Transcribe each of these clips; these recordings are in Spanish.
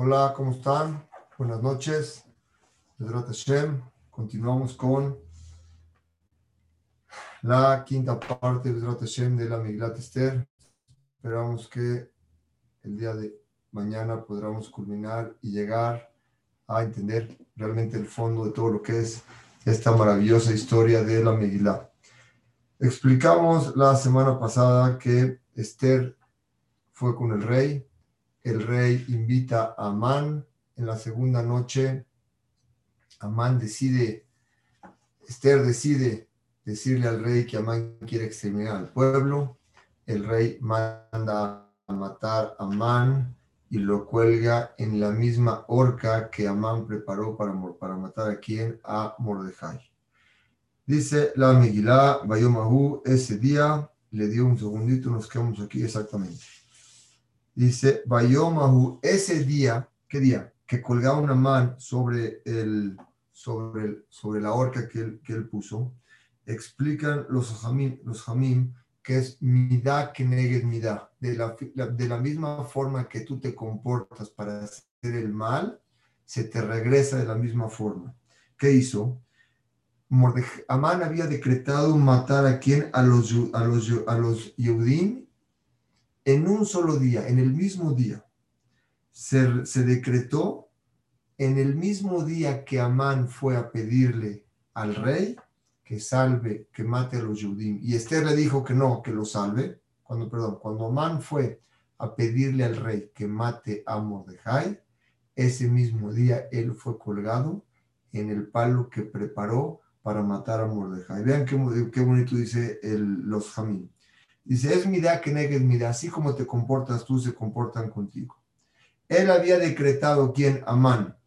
Hola, ¿cómo están? Buenas noches. Continuamos con la quinta parte de la Miglat Esther. Esperamos que el día de mañana podamos culminar y llegar a entender realmente el fondo de todo lo que es esta maravillosa historia de la Megilá. Explicamos la semana pasada que Esther fue con el rey, el rey invita a Amán en la segunda noche, Amán decide, Esther decide decirle al rey que Amán quiere exterminar al pueblo, el rey manda a matar a Amán y lo cuelga en la misma horca que Amán preparó para, para matar a quien, a Mordejai. Dice la Megilá, Bayomahu, ese día, le dio un segundito, nos quedamos aquí exactamente. Dice, Bayomahu, ese día, ¿qué día? Que colgaba una mano sobre, el, sobre, el, sobre la horca que él, que él puso, explican los jamim, los jamim que es midá que negues midá. De la, de la misma forma que tú te comportas para hacer el mal, se te regresa de la misma forma. ¿Qué hizo? Amán había decretado matar a quien? A los, a los, a los Yehudim en un solo día, en el mismo día. Se, decretó en el mismo día que Amán fue a pedirle al rey que salve, que mate a los Yehudim. Y Esther le dijo que no, que lo salve. Cuando, perdón, cuando Amán fue a pedirle al rey que mate a Mordejai, ese mismo día él fue colgado en el palo que preparó para matar a Mordejai. Vean qué, qué bonito dice el, los Jamín. Dice, es mi idea que negues mi idea, así como te comportas tú, se comportan contigo. Él había decretado quien, Amán,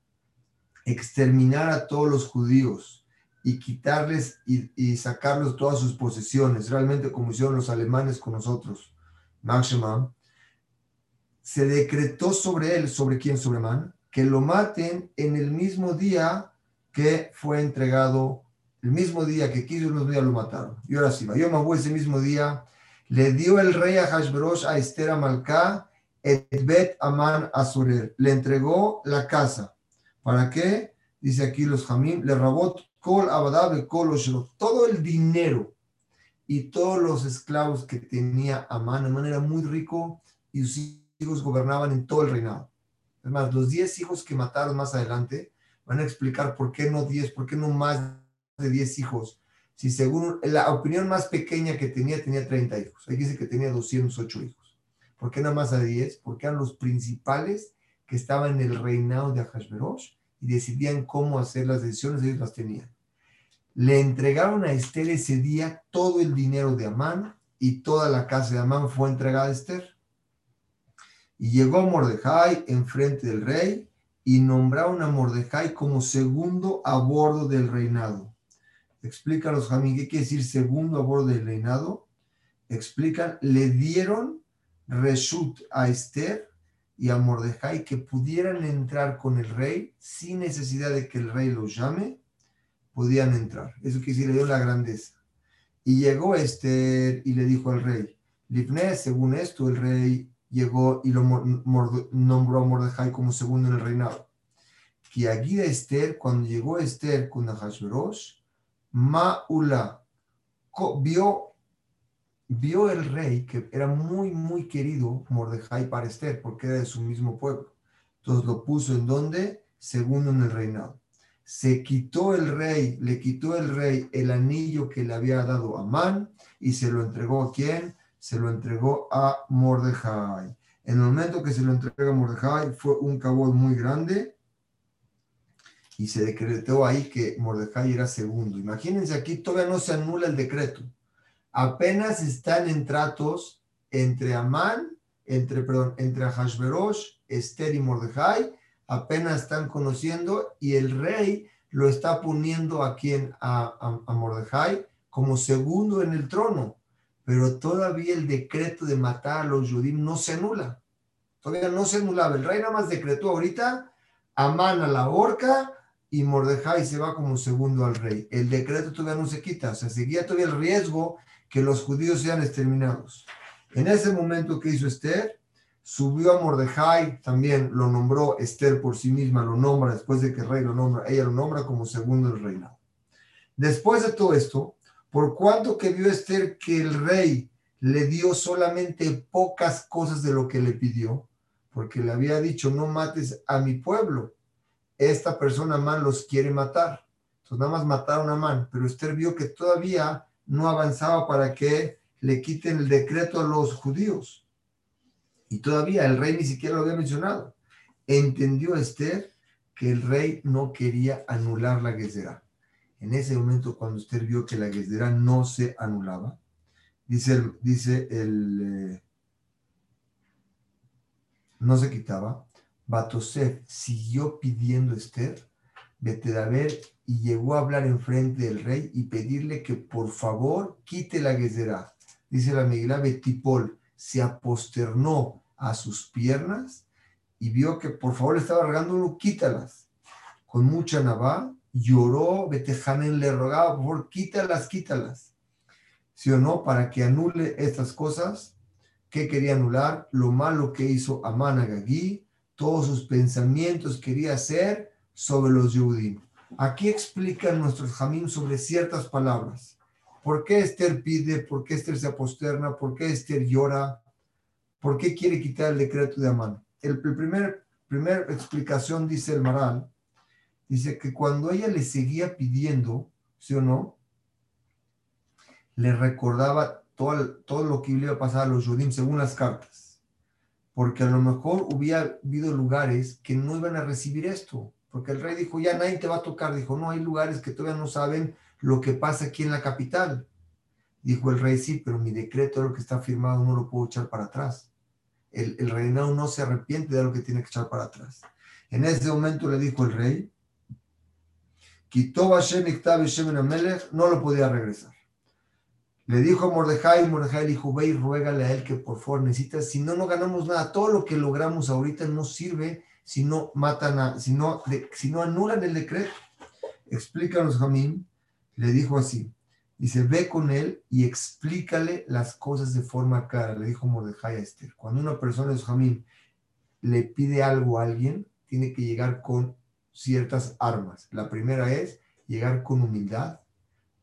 exterminar a todos los judíos y quitarles y, y, sacarlos todas sus posesiones, realmente como hicieron los alemanes con nosotros, Maximum, se decretó sobre él, sobre quién, sobre Amán, que lo maten en el mismo día que fue entregado el mismo día que quiso, el mismo día lo mataron. Y ahora sí, Mahu ese mismo día le dio el rey a Hashverosh a Esther Amalcá, et Aman Azurer. Le entregó la casa. ¿Para qué? Dice aquí los Jamim, le rabó kol abadabe kol todo el dinero y todos los esclavos que tenía Amán. Amán era muy rico y sus hijos gobernaban en todo el reinado. Es más, los 10 hijos que mataron más adelante van a explicar por qué no 10, por qué no más de 10 hijos, si según la opinión más pequeña que tenía, tenía 30 hijos. Ahí dice que tenía 208 hijos. ¿Por qué nada más a 10? Porque eran los principales que estaban en el reinado de Ahasverosh y decidían cómo hacer las decisiones, ellos las tenían. Le entregaron a Esther ese día todo el dinero de Amán y toda la casa de Amán fue entregada a Esther. Y llegó Mordejai enfrente del rey y nombraron a Mordejai como segundo a bordo del reinado Explícanos, Jamín, ¿qué quiere decir segundo a bordo del reinado? Explican, le dieron reshut a Esther y a Mordejai que pudieran entrar con el rey sin necesidad de que el rey los llame, podían entrar. Eso quiere decir, le dio la grandeza. Y llegó Esther y le dijo al rey, Lifne, según esto, el rey llegó y lo nombró a Mordejai como segundo en el reinado. Que aquí Esther, cuando llegó Esther con Maula vio, vio el rey que era muy, muy querido Mordejai para Esther, porque era de su mismo pueblo. Entonces lo puso en donde? Segundo en el reinado. Se quitó el rey, le quitó el rey el anillo que le había dado a Man y se lo entregó a quién? Se lo entregó a Mordejai. En el momento que se lo entregó a Mordejai fue un cabot muy grande y se decretó ahí que Mordecai era segundo. Imagínense, aquí todavía no se anula el decreto. Apenas están en tratos entre Amán, entre, perdón, entre Hashverosh, Esther y Mordecai, apenas están conociendo y el rey lo está poniendo a, a, a Mordecai como segundo en el trono. Pero todavía el decreto de matar a los judíos no se anula. Todavía no se anulaba. El rey nada más decretó ahorita Amán a la horca y Mordejai se va como segundo al rey. El decreto todavía no se quita, o sea, seguía todavía el riesgo que los judíos sean exterminados. En ese momento que hizo Esther, Subió a Mordejai, también lo nombró Esther por sí misma, lo nombra después de que el rey lo nombra, ella lo nombra como segundo del reinado. Después de todo esto, por cuanto que vio Esther que el rey le dio solamente pocas cosas de lo que le pidió, porque le había dicho, no mates a mi pueblo. Esta persona Amán los quiere matar. Entonces nada más mataron a Amán, pero Esther vio que todavía no avanzaba para que le quiten el decreto a los judíos. Y todavía el rey ni siquiera lo había mencionado. Entendió Esther que el rey no quería anular la Gezerá. En ese momento, cuando Esther vio que la Gezerá no se anulaba, dice el, dice el eh, no se quitaba, Batosef siguió pidiendo a Esther, ver, y llegó a hablar enfrente del rey y pedirle que por favor quite la Gezerá. Dice la Megilá, Betipol se aposternó a sus piernas y vio que por favor le estaba rogando, quítalas. Con mucha navá, lloró, Betejanen le rogaba, por favor, quítalas, quítalas. ¿Sí o no? Para que anule estas cosas que quería anular, lo malo que hizo Amán Agagí, todos sus pensamientos quería hacer sobre los judíos. Aquí explican nuestros jamín sobre ciertas palabras. ¿Por qué Esther pide? ¿Por qué Esther se aposterna? ¿Por qué Esther llora? ¿Por qué quiere quitar el decreto de Amán? El, primer primera explicación dice el Maral, dice que cuando ella le seguía pidiendo, ¿sí o no? Le recordaba todo, todo lo que iba a pasar a los judíos según las cartas. Porque a lo mejor hubiera habido lugares que no iban a recibir esto. Porque el rey dijo, ya nadie te va a tocar. Dijo, no, hay lugares que todavía no saben lo que pasa aquí en la capital. Dijo el rey, sí, pero mi decreto, lo que está firmado, no lo puedo echar para atrás. El, el reinado no se arrepiente de lo que tiene que echar para atrás. En ese momento le dijo el rey, quitó Hashem no lo podía regresar. Le dijo a Mordejai, Mordejai le dijo, ve y ruégale a él que por favor necesitas, si no, no ganamos nada. Todo lo que logramos ahorita no sirve si no matan a, si no, si no anulan el decreto. Explícanos, Jamín, le dijo así, dice, ve con él y explícale las cosas de forma clara, le dijo Mordejai a Esther. Cuando una persona, Jamín, le pide algo a alguien, tiene que llegar con ciertas armas. La primera es llegar con humildad,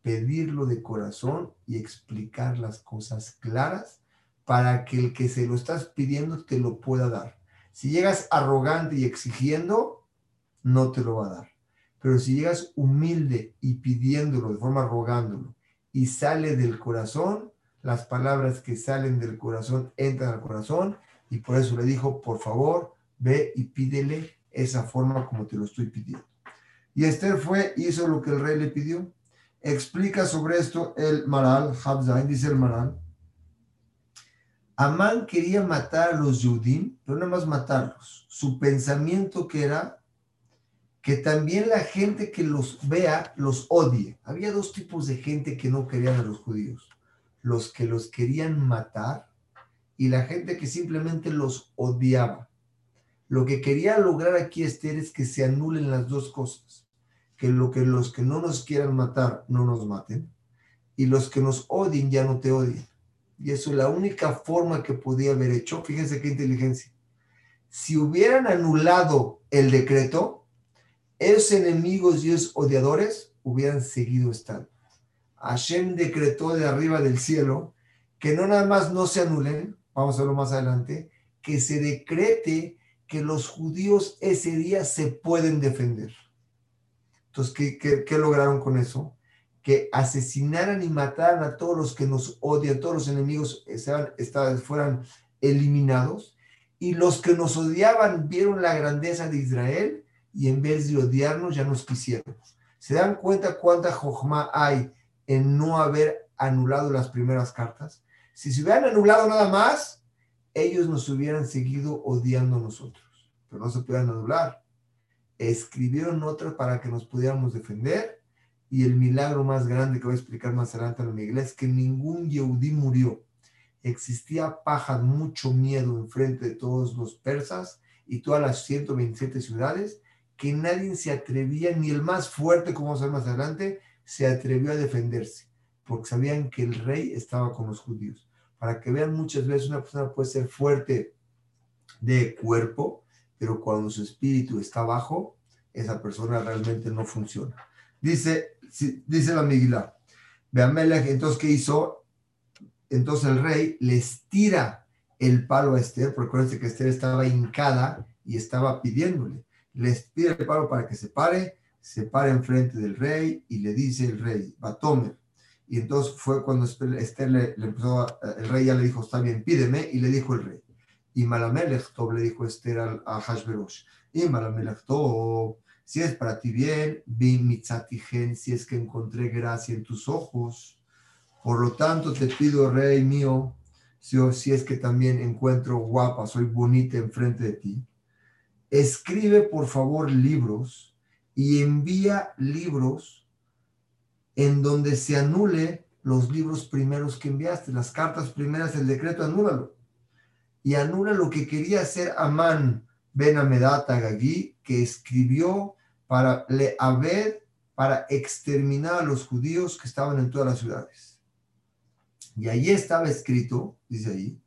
pedirlo de corazón y explicar las cosas claras para que el que se lo estás pidiendo te lo pueda dar. Si llegas arrogante y exigiendo, no te lo va a dar. Pero si llegas humilde y pidiéndolo de forma rogándolo y sale del corazón, las palabras que salen del corazón entran al corazón y por eso le dijo, por favor, ve y pídele esa forma como te lo estoy pidiendo. Y Esther fue, hizo lo que el rey le pidió. Explica sobre esto el Maral, Habzain, dice el Maral. Amán quería matar a los Yudim, pero no más matarlos. Su pensamiento que era que también la gente que los vea los odie. Había dos tipos de gente que no querían a los judíos. Los que los querían matar y la gente que simplemente los odiaba. Lo que quería lograr aquí Esther es que se anulen las dos cosas. Que, lo que los que no nos quieran matar no nos maten y los que nos odien ya no te odien. Y eso es la única forma que podía haber hecho. Fíjense qué inteligencia. Si hubieran anulado el decreto, esos enemigos y esos odiadores hubieran seguido estando. Hashem decretó de arriba del cielo que no nada más no se anulen, vamos a verlo más adelante, que se decrete que los judíos ese día se pueden defender. Entonces, ¿qué, lograron con eso? Que asesinaran y mataran a todos los que nos odian, todos los enemigos estaban, fueran eliminados, y los que nos odiaban vieron la grandeza de Israel y en vez de odiarnos ya nos quisieron. ¿Se dan cuenta cuánta jojma hay en no haber anulado las primeras cartas? Si se hubieran anulado nada más, ellos nos hubieran seguido odiando a nosotros, pero no se pudieran anular. Escribieron otras para que nos pudiéramos defender y el milagro más grande que voy a explicar más adelante en la iglesia es que ningún Yehudí murió. Existía paja, mucho miedo enfrente de todos los persas y todas las 127 ciudades que nadie se atrevía, ni el más fuerte, como vamos a ver más adelante, se atrevió a defenderse, porque sabían que el rey estaba con los judíos. Para que vean muchas veces una persona puede ser fuerte de cuerpo, pero cuando su espíritu está bajo, esa persona realmente no funciona. Dice, dice la Miguel, Beamelech, entonces, ¿qué hizo? Entonces el rey les tira el palo a Esther, porque acuérdense que Esther estaba hincada y estaba pidiéndole. Les pide el palo para que se pare, se para enfrente del rey y le dice el rey, Batomer. Y entonces fue cuando Esther le, empezó, el rey ya le dijo, está bien, pídeme, y le dijo el rey. Y Malamelech Tob le dijo Esther a, Hashverosh, y Malamelech Tob, si es para ti bien, bin mitzatigen, si es que encontré gracia en tus ojos. Por lo tanto, te pido, rey mío, si, si es que también encuentro guapa, soy bonita enfrente de ti, escribe por favor libros y envía libros en donde se anule los libros primeros que enviaste, las cartas primeras, el decreto, anúlalo. Y anula lo que quería hacer Amán Ben Amedat que escribió para le haber para exterminar a los judíos que estaban en todas las ciudades. Y allí estaba escrito, dice ahí,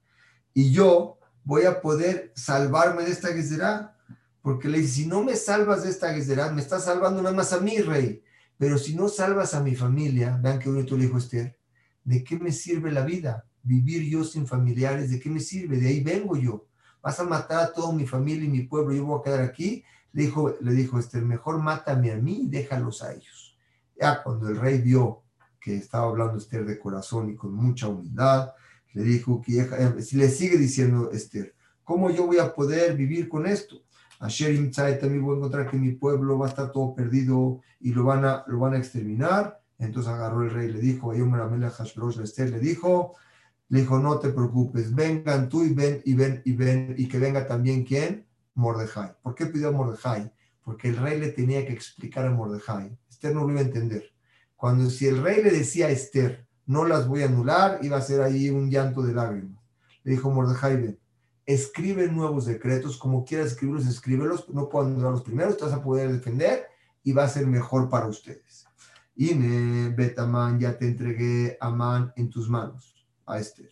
y yo voy a poder salvarme de esta guerra, porque le dice, si no me salvas de esta guerra, me estás salvando nada más a mí, rey, pero si no salvas a mi familia, vean que bonito le dijo Esther, ¿de qué me sirve la vida? Vivir yo sin familiares, ¿de qué me sirve? De ahí vengo yo. Vas a matar a toda mi familia y mi pueblo, yo voy a quedar aquí le dijo, le dijo Esther, mejor mátame a mí y déjalos a ellos. Ya cuando el rey vio que estaba hablando Esther de corazón y con mucha humildad, le dijo que eh, le sigue diciendo Esther, ¿cómo yo voy a poder vivir con esto? A Sherim también voy a encontrar que mi pueblo va a estar todo perdido y lo van a, lo van a exterminar. Entonces agarró el rey y le dijo, a Esther le dijo, le dijo, no te preocupes, vengan tú y ven y ven y ven y que venga también quién, Mordejai. ¿Por qué pidió a Mordejai? Porque el rey le tenía que explicar a Mordejai. Esther no lo iba a entender. Cuando si el rey le decía a Esther, no las voy a anular, iba a ser ahí un llanto de lágrimas. Le dijo Mordejai, ven, escribe nuevos decretos, como quieras escribirlos, escríbelos, no puedo anular los primeros, te vas a poder defender y va a ser mejor para ustedes. Y Betamán, ya te entregué a Man en tus manos, a Esther.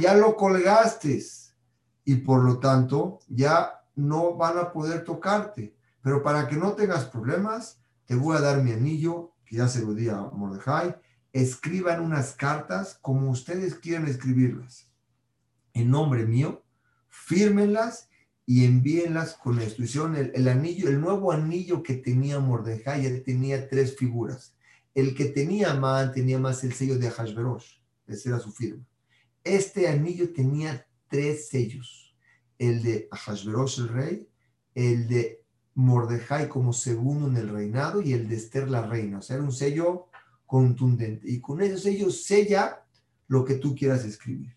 Ya lo colgaste y por lo tanto ya no van a poder tocarte. Pero para que no tengas problemas, te voy a dar mi anillo, que ya se lo di a Mordejai. Escriban unas cartas como ustedes quieran escribirlas. En nombre mío, fírmenlas y envíenlas con esto. Hicieron el, anillo, el nuevo anillo que tenía Mordejai, ya tenía tres figuras. El que tenía más tenía más el sello de Hashverosh. Esa era su firma. Este anillo tenía tres sellos el de Ahasverosh el rey, el de Mordejai como segundo en el reinado y el de Esther la reina. O sea, era un sello contundente. Y con ese sello sella lo que tú quieras escribir.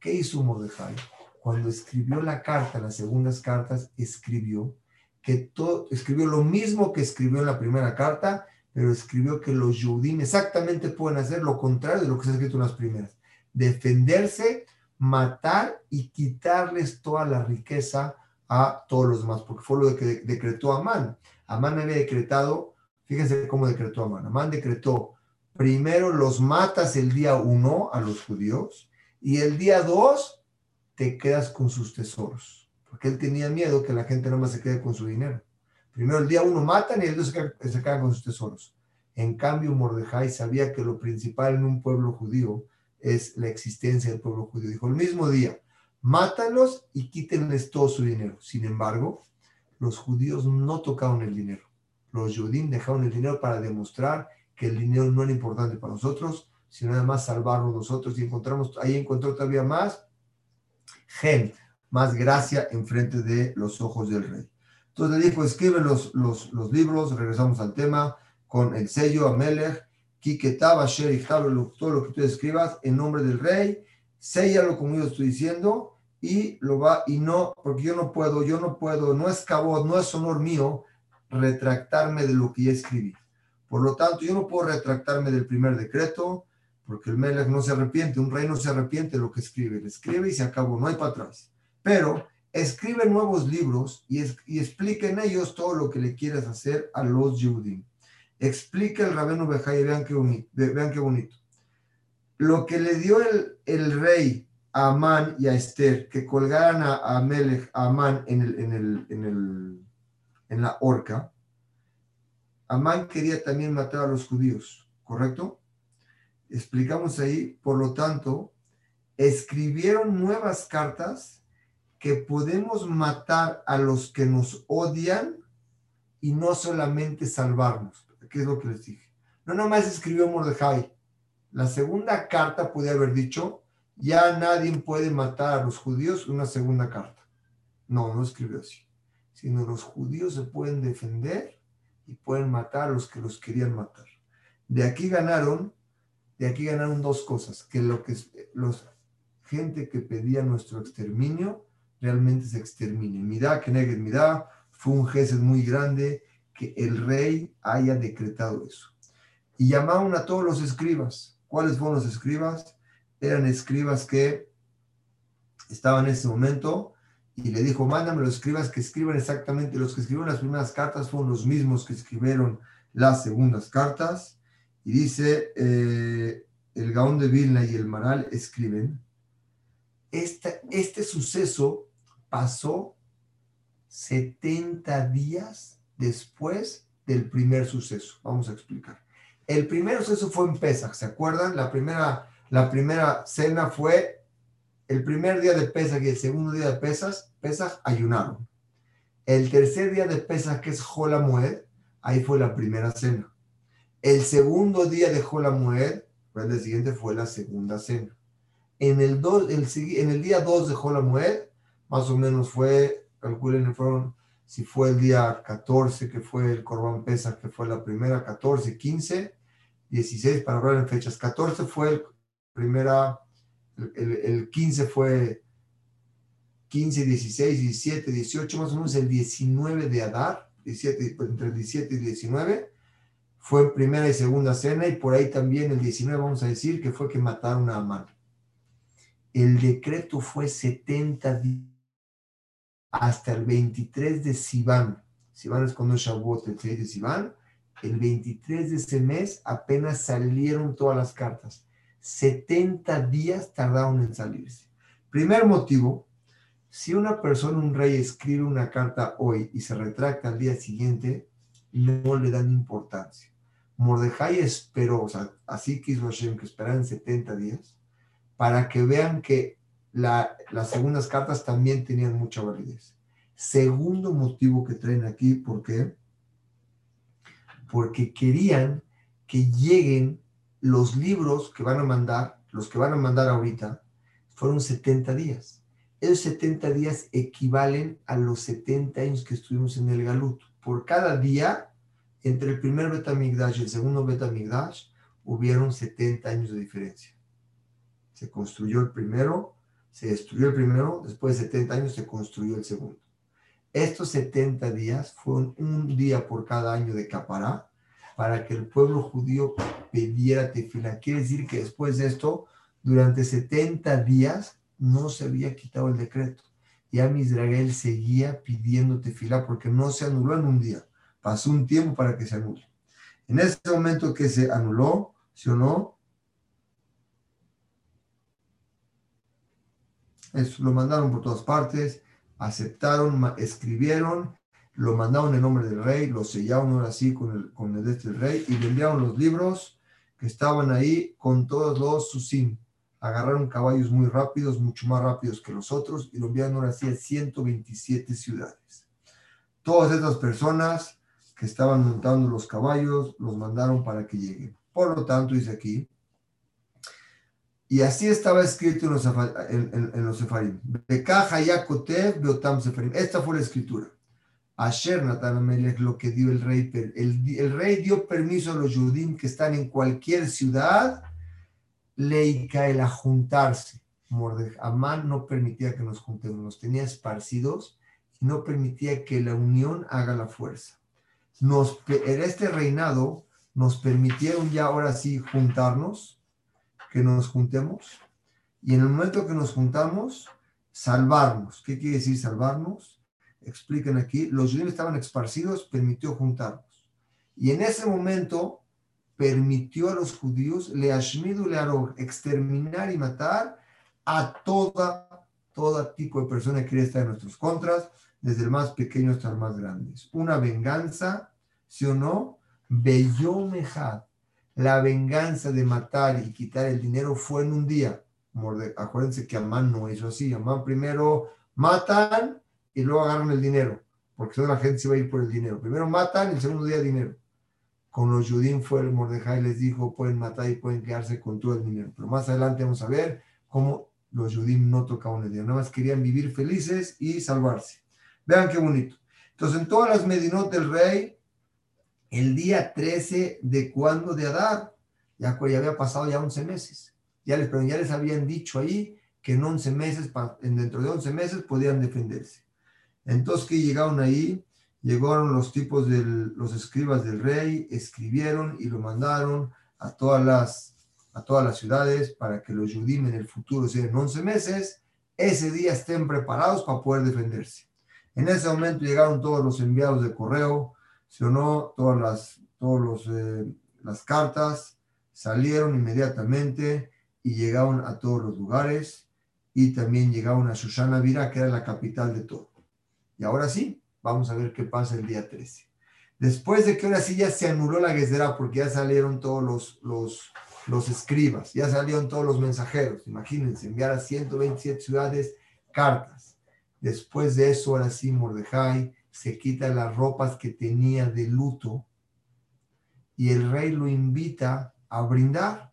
¿Qué hizo Mordejai? Cuando escribió la carta, las segundas cartas, escribió que todo, escribió lo mismo que escribió en la primera carta, pero escribió que los Yudim exactamente pueden hacer lo contrario de lo que se ha escrito en las primeras. Defenderse matar y quitarles toda la riqueza a todos los demás, porque fue lo que decretó Amán. Amán había decretado, fíjense cómo decretó Amán. Amán decretó, primero los matas el día uno a los judíos y el día dos te quedas con sus tesoros, porque él tenía miedo que la gente no más se quede con su dinero. Primero el día uno matan y el dos se, quedan con sus tesoros. En cambio, Mordejai sabía que lo principal en un pueblo judío es la existencia del pueblo judío. Dijo, el mismo día, mátalos y quítenles todo su dinero. Sin embargo, los judíos no tocaron el dinero. Los judíos dejaron el dinero para demostrar que el dinero no era importante para nosotros, sino además salvarnos nosotros. Y encontramos, ahí encontró todavía más gen, más gracia enfrente de los ojos del rey. Entonces le dijo, escribe los, libros, regresamos al tema, con el sello Amelech, todo lo que tú escribas en nombre del rey, séllalo como yo estoy diciendo y lo va, y no, porque yo no puedo, yo no puedo, no es cabo, no es honor mío retractarme de lo que ya escribí. Por lo tanto, yo no puedo retractarme del primer decreto, porque el Melech no se arrepiente, un rey no se arrepiente de lo que escribe, le escribe y se acabó, no hay para atrás. Pero escribe nuevos libros y, y explica en ellos todo lo que le quieres hacer a los judíos. Explica el rabino Bejai, vean qué bonito, vean qué bonito. Lo que le dio el, rey a Amán y a Esther, que colgaran a, a Amán en, en la horca, Amán quería también matar a los judíos, ¿correcto? Explicamos ahí, por lo tanto, escribieron nuevas cartas que podemos matar a los que nos odian y no solamente salvarnos. ¿Qué es lo que les dije? No nomás escribió Mordejai. La segunda carta puede haber dicho, ya nadie puede matar a los judíos, una segunda carta. No, no escribió así. Sino los judíos se pueden defender y pueden matar a los que los querían matar. De aquí ganaron, de aquí ganaron dos cosas, que lo que los gente que pedía nuestro exterminio realmente se extermine. Mirá, que Neged Mirá, fue un gesto muy grande que el rey haya decretado eso. Y llamaron a todos los escribas. ¿Cuáles fueron los escribas? Eran escribas que estaban en ese momento y le dijo, mándame los escribas que escriban exactamente, los que escribieron las primeras cartas fueron los mismos que escribieron las segundas cartas. Y dice, eh, el Gaón de Vilna y el Maral escriben, este, suceso pasó 70 días después del primer suceso. Vamos a explicar. El primer suceso fue en Pesach, ¿se acuerdan? La primera, la primera cena fue el primer día de Pesach y el segundo día de Pesach, Pesach ayunaron. El tercer día de Pesach, que es Jolamued, ahí fue la primera cena. El segundo día de Jolamued, el siguiente, fue la segunda cena. En el, en el día 2 de Jolamued, más o menos fue, calculen, fueron, si fue el día 14, que fue el Corban Pesa, que fue la primera, 14, 15, 16, para hablar en fechas. 14 fue el primera, el, el 15 fue 15, 16, 17, 18, más o menos el 19 de Adar, 17, entre el 17 y 19, fue primera y segunda cena, y por ahí también el 19, vamos a decir, que fue que mataron a Amán. El decreto fue 70 días hasta el 23 de Sivan. Sivan es cuando Shavuot, el 6 de Sivan. El 23 de ese mes apenas salieron todas las cartas. 70 días tardaron en salirse. Primer motivo, si una persona, un rey, escribe una carta hoy y se retracta al día siguiente, no le dan importancia. Mordejai esperó, o sea, así quiso Hashem que esperaran 70 días para que vean que las segundas cartas también tenían mucha validez. Segundo motivo que traen aquí, ¿por qué? Porque querían que lleguen los libros que van a mandar, los que van a mandar ahorita, fueron 70 días. Esos 70 días equivalen a los 70 años que estuvimos en el Galut. Por cada día, entre el primer Betamigdash y el segundo Betamigdash, hubieron 70 años de diferencia. Se construyó el primero, se destruyó el primero, después de 70 años se construyó el segundo. Estos 70 días fueron un día por cada año de Capará para que el pueblo judío pidiera tefila. Quiere decir que después de esto, durante 70 días, no se había quitado el decreto. Y a Israel seguía pidiendo tefila porque no se anuló en un día. Pasó un tiempo para que se anule. En ese momento que se anuló, ¿sí o no? Lo mandaron por todas partes, aceptaron, escribieron, lo mandaron en nombre del rey, lo sellaron ahora sí con el, con el este rey y le enviaron los libros que estaban ahí con todos los susim. Agarraron caballos muy rápidos, mucho más rápidos que los otros y lo enviaron ahora sí a 127 ciudades. Todas estas personas que estaban montando los caballos los mandaron para que lleguen. Por lo tanto, dice aquí, y así estaba escrito en los, en, en, los Sefarim. Esta fue la escritura. Asher Natan lo que dio el rey. El, rey dio permiso a los judíos que están en cualquier ciudad, el a juntarse. Amán no permitía que nos juntemos, nos tenía esparcidos no permitía que la unión haga la fuerza. En este reinado nos permitieron ya ahora sí juntarnos que nos juntemos y en el momento que nos juntamos, salvarnos. ¿Qué quiere decir salvarnos? Explican aquí, los judíos estaban esparcidos, permitió juntarnos. Y en ese momento permitió a los judíos, le ashmidu exterminar y matar a toda, todo tipo de persona que quiere estar en nuestros contras, desde el más pequeño hasta el más grande. Una venganza, ¿sí o no? Bellomejad. La venganza de matar y quitar el dinero fue en un día. Acuérdense que Amán no hizo así. Amán primero matan y luego agarran el dinero, porque toda la gente se va a ir por el dinero. Primero matan y el segundo día dinero. Con los judíos fue el Mordejai les dijo, pueden matar y pueden quedarse con todo el dinero. Pero más adelante vamos a ver cómo los judíos no tocaban el dinero, nada más querían vivir felices y salvarse. Vean qué bonito. Entonces, en todas las Medinot del rey, el día 13 de cuando de Adar, ya, ya había pasado ya 11 meses. Ya les, ya les habían dicho ahí que en 11 meses, dentro de 11 meses podían defenderse. Entonces que llegaron ahí, llegaron los tipos de los escribas del rey, escribieron y lo mandaron a todas las, a todas las ciudades para que los judíos en el futuro, sea, en 11 meses, ese día estén preparados para poder defenderse. En ese momento llegaron todos los enviados de correo, se no, todas las, todos eh, las cartas, salieron inmediatamente y llegaron a todos los lugares y también llegaron a Shoshana Vira, que era la capital de todo. Y ahora sí, vamos a ver qué pasa el día 13. Después de que ahora sí ya se anuló la guesera porque ya salieron todos los, los, los escribas, ya salieron todos los mensajeros. Imagínense, enviar a 127 ciudades cartas. Después de eso, ahora sí, Mordejai se quita las ropas que tenía de luto y el rey lo invita a brindar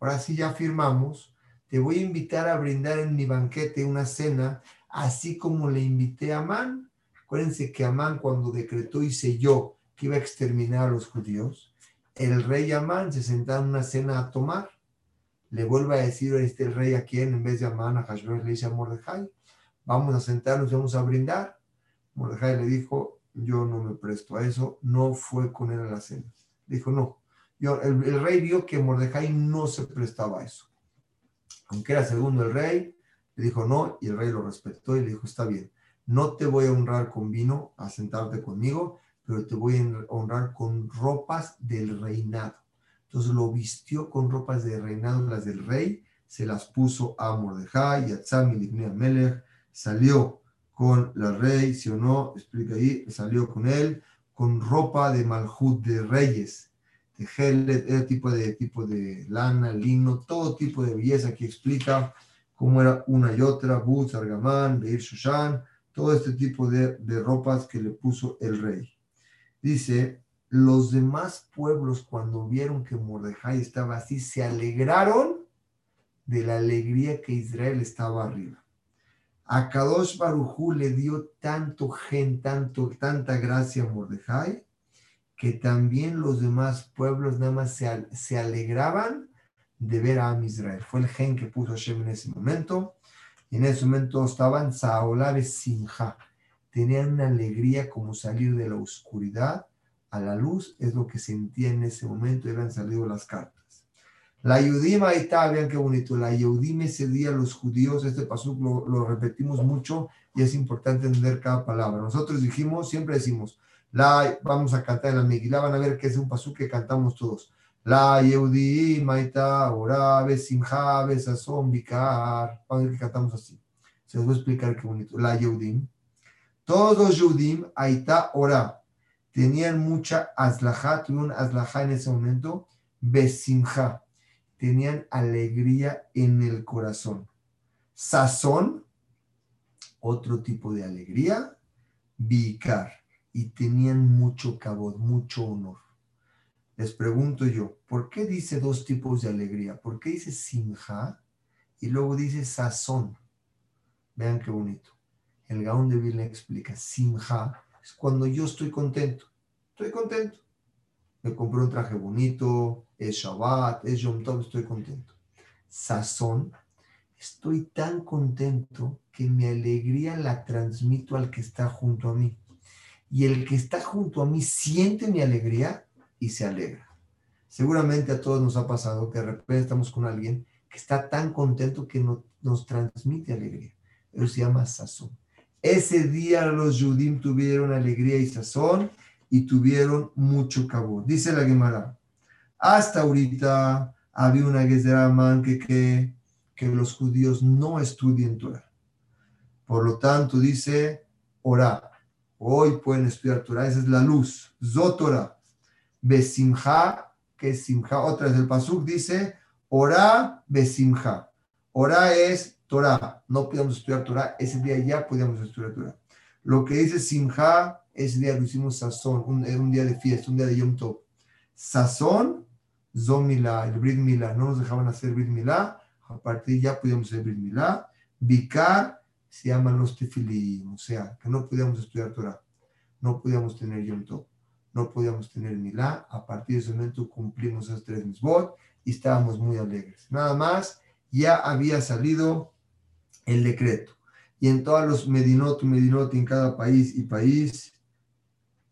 ahora sí ya firmamos, te voy a invitar a brindar en mi banquete una cena, así como le invité a Amán. Acuérdense que Amán cuando decretó y selló que iba a exterminar a los judíos, el rey Amán se sentaba en una cena a tomar. Le vuelve a decir este el rey a quien en vez de Amán, a Hashbaz le dice a Mordejai, vamos a sentarnos, vamos a brindar. Mordejai le dijo, yo no me presto a eso, no fue con él a la cena. Dijo, no, el, rey vio que Mordejai no se prestaba a eso. Aunque era segundo el rey, le dijo no y el rey lo respetó y le dijo, está bien, no te voy a honrar con vino a sentarte conmigo, pero te voy a honrar con ropas del reinado. Entonces lo vistió con ropas de reinado, las del rey, se las puso a Mordejai y a Tzami Melech, salió con la rey, si o no, explica ahí, salió con él, con ropa de Malhut de reyes, de tipo de, tipo de lana, lino, todo tipo de belleza que explica cómo era una y otra, Butz, Argamán, Beir Shushan, todo este tipo de, de ropas que le puso el rey. Dice, los demás pueblos cuando vieron que Mordejai estaba así, se alegraron de la alegría que Israel estaba arriba. A Kadosh Barujú le dio tanto gen, tanto, tanta gracia a Mordejai, que también los demás pueblos nada más se, alegraban de ver a Israel. Fue el gen que puso Hashem en ese momento. En ese momento estaban Saolares Sinja. Tenían una alegría como salir de la oscuridad a la luz. Es lo que sentía en ese momento. Eran salido las cartas. La Yudim, ahí está, vean qué bonito. La Yudim ese día, los judíos, este paso lo, repetimos mucho y es importante entender cada palabra. Nosotros dijimos, siempre decimos, la, vamos a cantar en la Megilá, van a ver que es un pasú que cantamos todos. La Yehudi, Maita, Orabe, Simha, Besazón, Vikar. Vamos a ver que cantamos así. Se los voy a explicar qué bonito. La Yehudim. Todos los Yehudim, Aita, Ora, tenían mucha azlajá, tuvieron azlajá en ese momento, Besimha. Tenían alegría en el corazón. Sazón, otro tipo de alegría. Vikar y tenían mucho cabot, mucho honor. Les pregunto yo, ¿por qué dice dos tipos de alegría? ¿Por qué dice simja y luego dice sazón? Vean qué bonito. El Gaón de Vilna explica, simja es cuando yo estoy contento. Estoy contento. Me compré un traje bonito, es Shabbat, es Yom Tov, estoy contento. Sazón, estoy tan contento que mi alegría la transmito al que está junto a mí y el que está junto a mí siente mi alegría y se alegra. Seguramente a todos nos ha pasado que de repente estamos con alguien que está tan contento que nos transmite alegría. Eso se llama sazón. Ese día los Yudim tuvieron alegría y sazón y tuvieron mucho cabo. Dice la Gemara, hasta ahorita había una Gezeraman que, que, que los judíos no estudien Torah. Por lo tanto, dice, ora, hoy pueden estudiar Torah, esa es la luz, Zotora, Besimha, que Simha, otra vez el Pasuk dice, ora, Besimha. Ora es Torah, no podíamos estudiar Torah, ese día ya podíamos estudiar Torah. Lo que dice Simha, ese día lo hicimos Sazón, un, un día de fiesta, un día de Yom Tov. Sazón, Zomila, el Brit Milá, no nos dejaban hacer Brit Milá, a partir ya podíamos hacer Brit Milá. Vikar, se llaman los tefilim, o sea, que no podíamos estudiar Torah, no podíamos tener Yom Tov, no podíamos tener Milá, a partir de ese momento cumplimos esos tres misbot y estábamos muy alegres. Nada más, ya había salido el decreto. Y en todos los medinot, medinot, en cada país y país,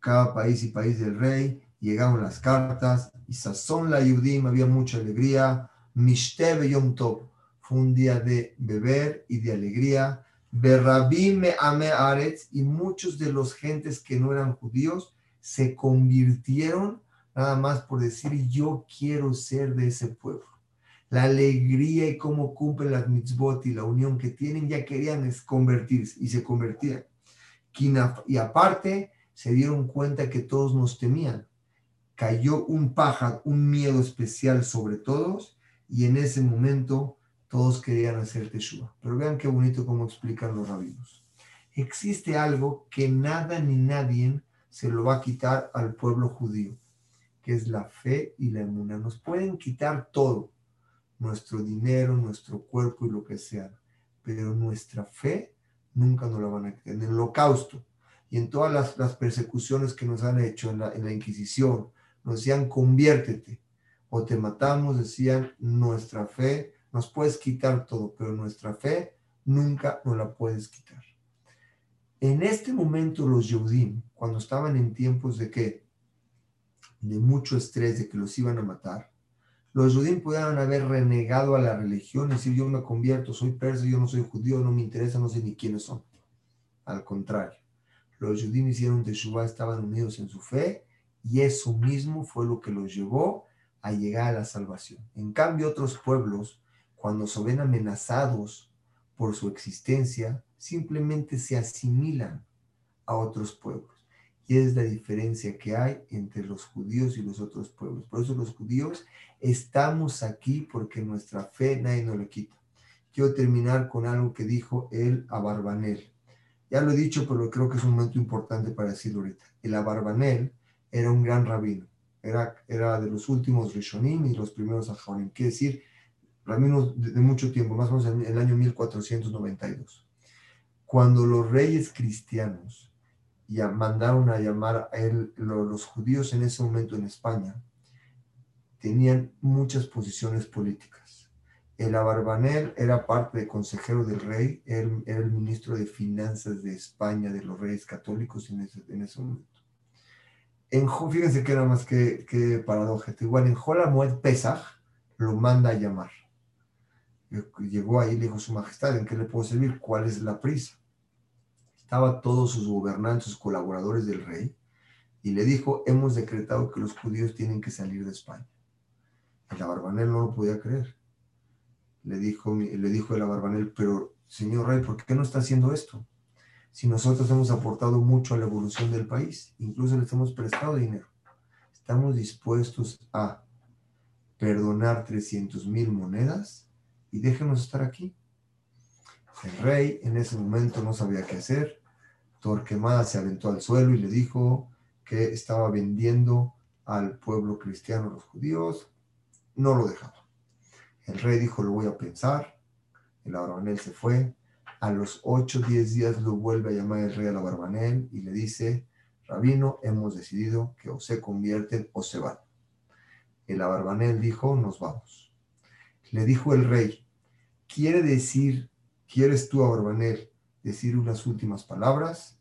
cada país y país del rey, llegaron las cartas, y sazón la Yudim, había mucha alegría, Mishtebe Yom Tov, fue un día de beber y de alegría, me Ame Aretz, y muchos de los gentes que no eran judíos se convirtieron nada más por decir yo quiero ser de ese pueblo. La alegría y cómo cumplen las mitzvot y la unión que tienen, ya querían convertirse y se convertían. Y aparte se dieron cuenta que todos nos temían. Cayó un pájaro, un miedo especial sobre todos y en ese momento todos querían hacer Teshua. Pero vean qué bonito cómo explican los rabinos. Existe algo que nada ni nadie se lo va a quitar al pueblo judío, que es la fe y la emuna. Nos pueden quitar todo, nuestro dinero, nuestro cuerpo y lo que sea, pero nuestra fe nunca nos la van a quitar. En el holocausto y en todas las, persecuciones que nos han hecho en la, en la Inquisición, nos decían conviértete o te matamos, decían nuestra fe nos puedes quitar todo, pero nuestra fe nunca nos la puedes quitar. En este momento los Yehudim, cuando estaban en tiempos de que de mucho estrés, de que los iban a matar, los Yehudim pudieran haber renegado a la religión y decir yo me convierto, soy persa, yo no soy judío, no me interesa, no sé ni quiénes son. Al contrario, los Yehudim hicieron Teshuvah, estaban unidos en su fe y eso mismo fue lo que los llevó a llegar a la salvación. En cambio, otros pueblos cuando se ven amenazados por su existencia, simplemente se asimilan a otros pueblos. Y es la diferencia que hay entre los judíos y los otros pueblos. Por eso los judíos estamos aquí porque nuestra fe nadie nos la quita. Quiero terminar con algo que dijo el Abarbanel. Ya lo he dicho, pero creo que es un momento importante para decirlo ahorita. El Abarbanel era un gran rabino. Era, era de los últimos Rishonim y los primeros Ajonim. Quiere decir, rabino de, mucho tiempo, más o menos en el año 1492, cuando los reyes cristianos ya mandaron a llamar a él, los judíos en ese momento en España, tenían muchas posiciones políticas. El Abarbanel era parte de consejero del rey, él era el ministro de finanzas de España, de los reyes católicos en ese, en ese momento. En, fíjense que era más que, que paradoja. Igual en Jolamued Pesach lo manda a llamar llegó ahí, le dijo su majestad, ¿en qué le puedo servir? ¿Cuál es la prisa? Estaba todos sus gobernantes, sus colaboradores del rey, y le dijo, hemos decretado que los judíos tienen que salir de España. El Abarbanel no lo podía creer. Le dijo, le dijo el Abarbanel, pero señor rey, ¿por qué no está haciendo esto? Si nosotros hemos aportado mucho a la evolución del país, incluso les hemos prestado dinero. Estamos dispuestos a perdonar 300 mil monedas y déjenos estar aquí. El rey en ese momento no sabía qué hacer. Torquemada se aventó al suelo y le dijo que estaba vendiendo al pueblo cristiano, los judíos. No lo dejaba. El rey dijo, lo voy a pensar. El Abarbanel se fue. A los 8 o 10 días lo vuelve a llamar el rey al Abarbanel y le dice, Rabino, hemos decidido que o se convierten o se van. El Abarbanel dijo, nos vamos. Le dijo el rey, ¿quiere decir, quieres tú, Abarbanel, decir unas últimas palabras?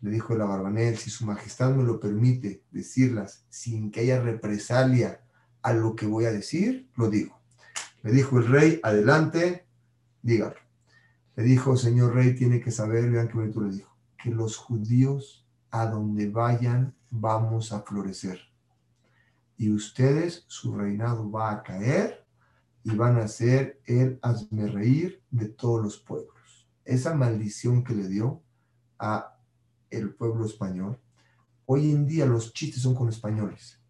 Le dijo el Abarbanel, si su majestad me lo permite decirlas sin que haya represalia a lo que voy a decir, lo digo. Le dijo el rey, adelante, dígalo. Le dijo, señor rey, tiene que saber, vean qué bonito le dijo, que los judíos a donde vayan vamos a florecer. Y ustedes, su reinado va a caer y van a ser el reír de todos los pueblos. Esa maldición que le dio a el pueblo español, hoy en día los chistes son con españoles.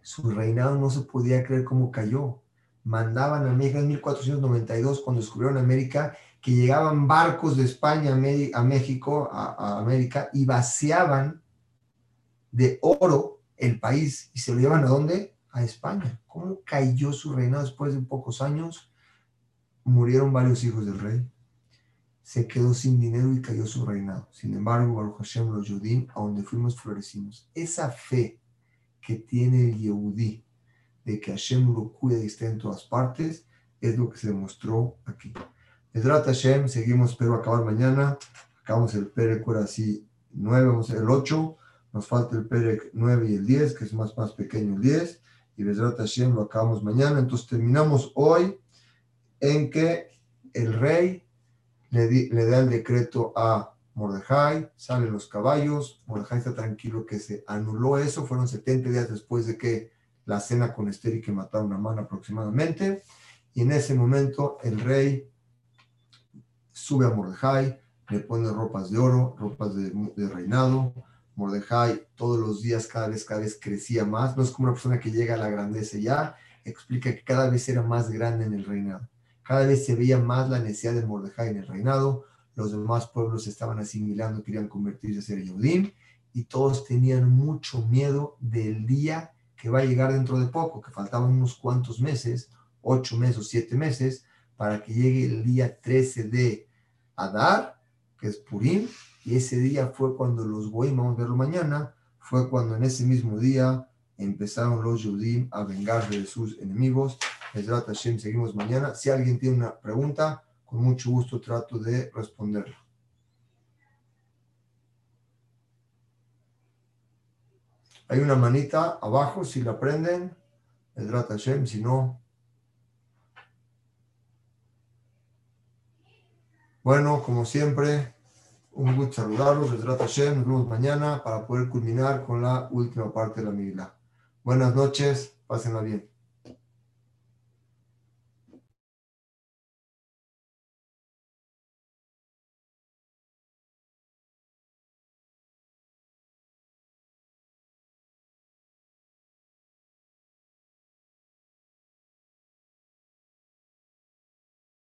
Su reinado no se podía creer cómo cayó. Mandaban a México en 1492, cuando descubrieron América, que llegaban barcos de España a, México, a, América, y vaciaban de oro el país y se lo llevan a dónde? A España. ¿Cómo cayó su reinado después de pocos años? Murieron varios hijos del rey. Se quedó sin dinero y cayó su reinado. Sin embargo, Baruch Hashem, los Yudim, a donde fuimos florecimos. Esa fe que tiene el Yehudí de que Hashem lo cuida y está en todas partes, es lo que se demostró aquí. Edrat Hashem, seguimos, pero acabar mañana. Acabamos el Perek ahora así 9, vamos el 8. Nos falta el Perek 9 y el 10, que es más, más pequeño el 10. Y Edrat Hashem lo acabamos mañana. Entonces terminamos hoy en que el rey le, da el decreto a Mordejai, salen los caballos, Mordejai está tranquilo que se anuló eso, fueron 70 días después de que la cena con Esther y que mataron a mano aproximadamente, y en ese momento el rey sube a Mordejai, le pone ropas de oro, ropas de, reinado. Mordejai todos los días, cada vez, cada vez crecía más. No es como una persona que llega a la grandeza ya, explica que cada vez era más grande en el reinado. Cada vez se veía más la necesidad de Mordejai en el reinado. Los demás pueblos estaban asimilando, querían convertirse a ser Yehudim y todos tenían mucho miedo del día que va a llegar dentro de poco, que faltaban unos cuantos meses, ocho meses o siete meses, para que llegue el día 13 de Adar, que es Purim, y ese día fue cuando los Goim, vamos a verlo mañana, fue cuando en ese mismo día empezaron los Yudim a vengarse de sus enemigos. Hashem, seguimos mañana. Si alguien tiene una pregunta, con mucho gusto trato de responderla. Hay una manita abajo, si la prenden, el Hashem, si no, Bueno, como siempre, un gusto saludarlos. Les trata nos vemos mañana para poder culminar con la última parte de la Mila. Buenas noches, pásenla bien.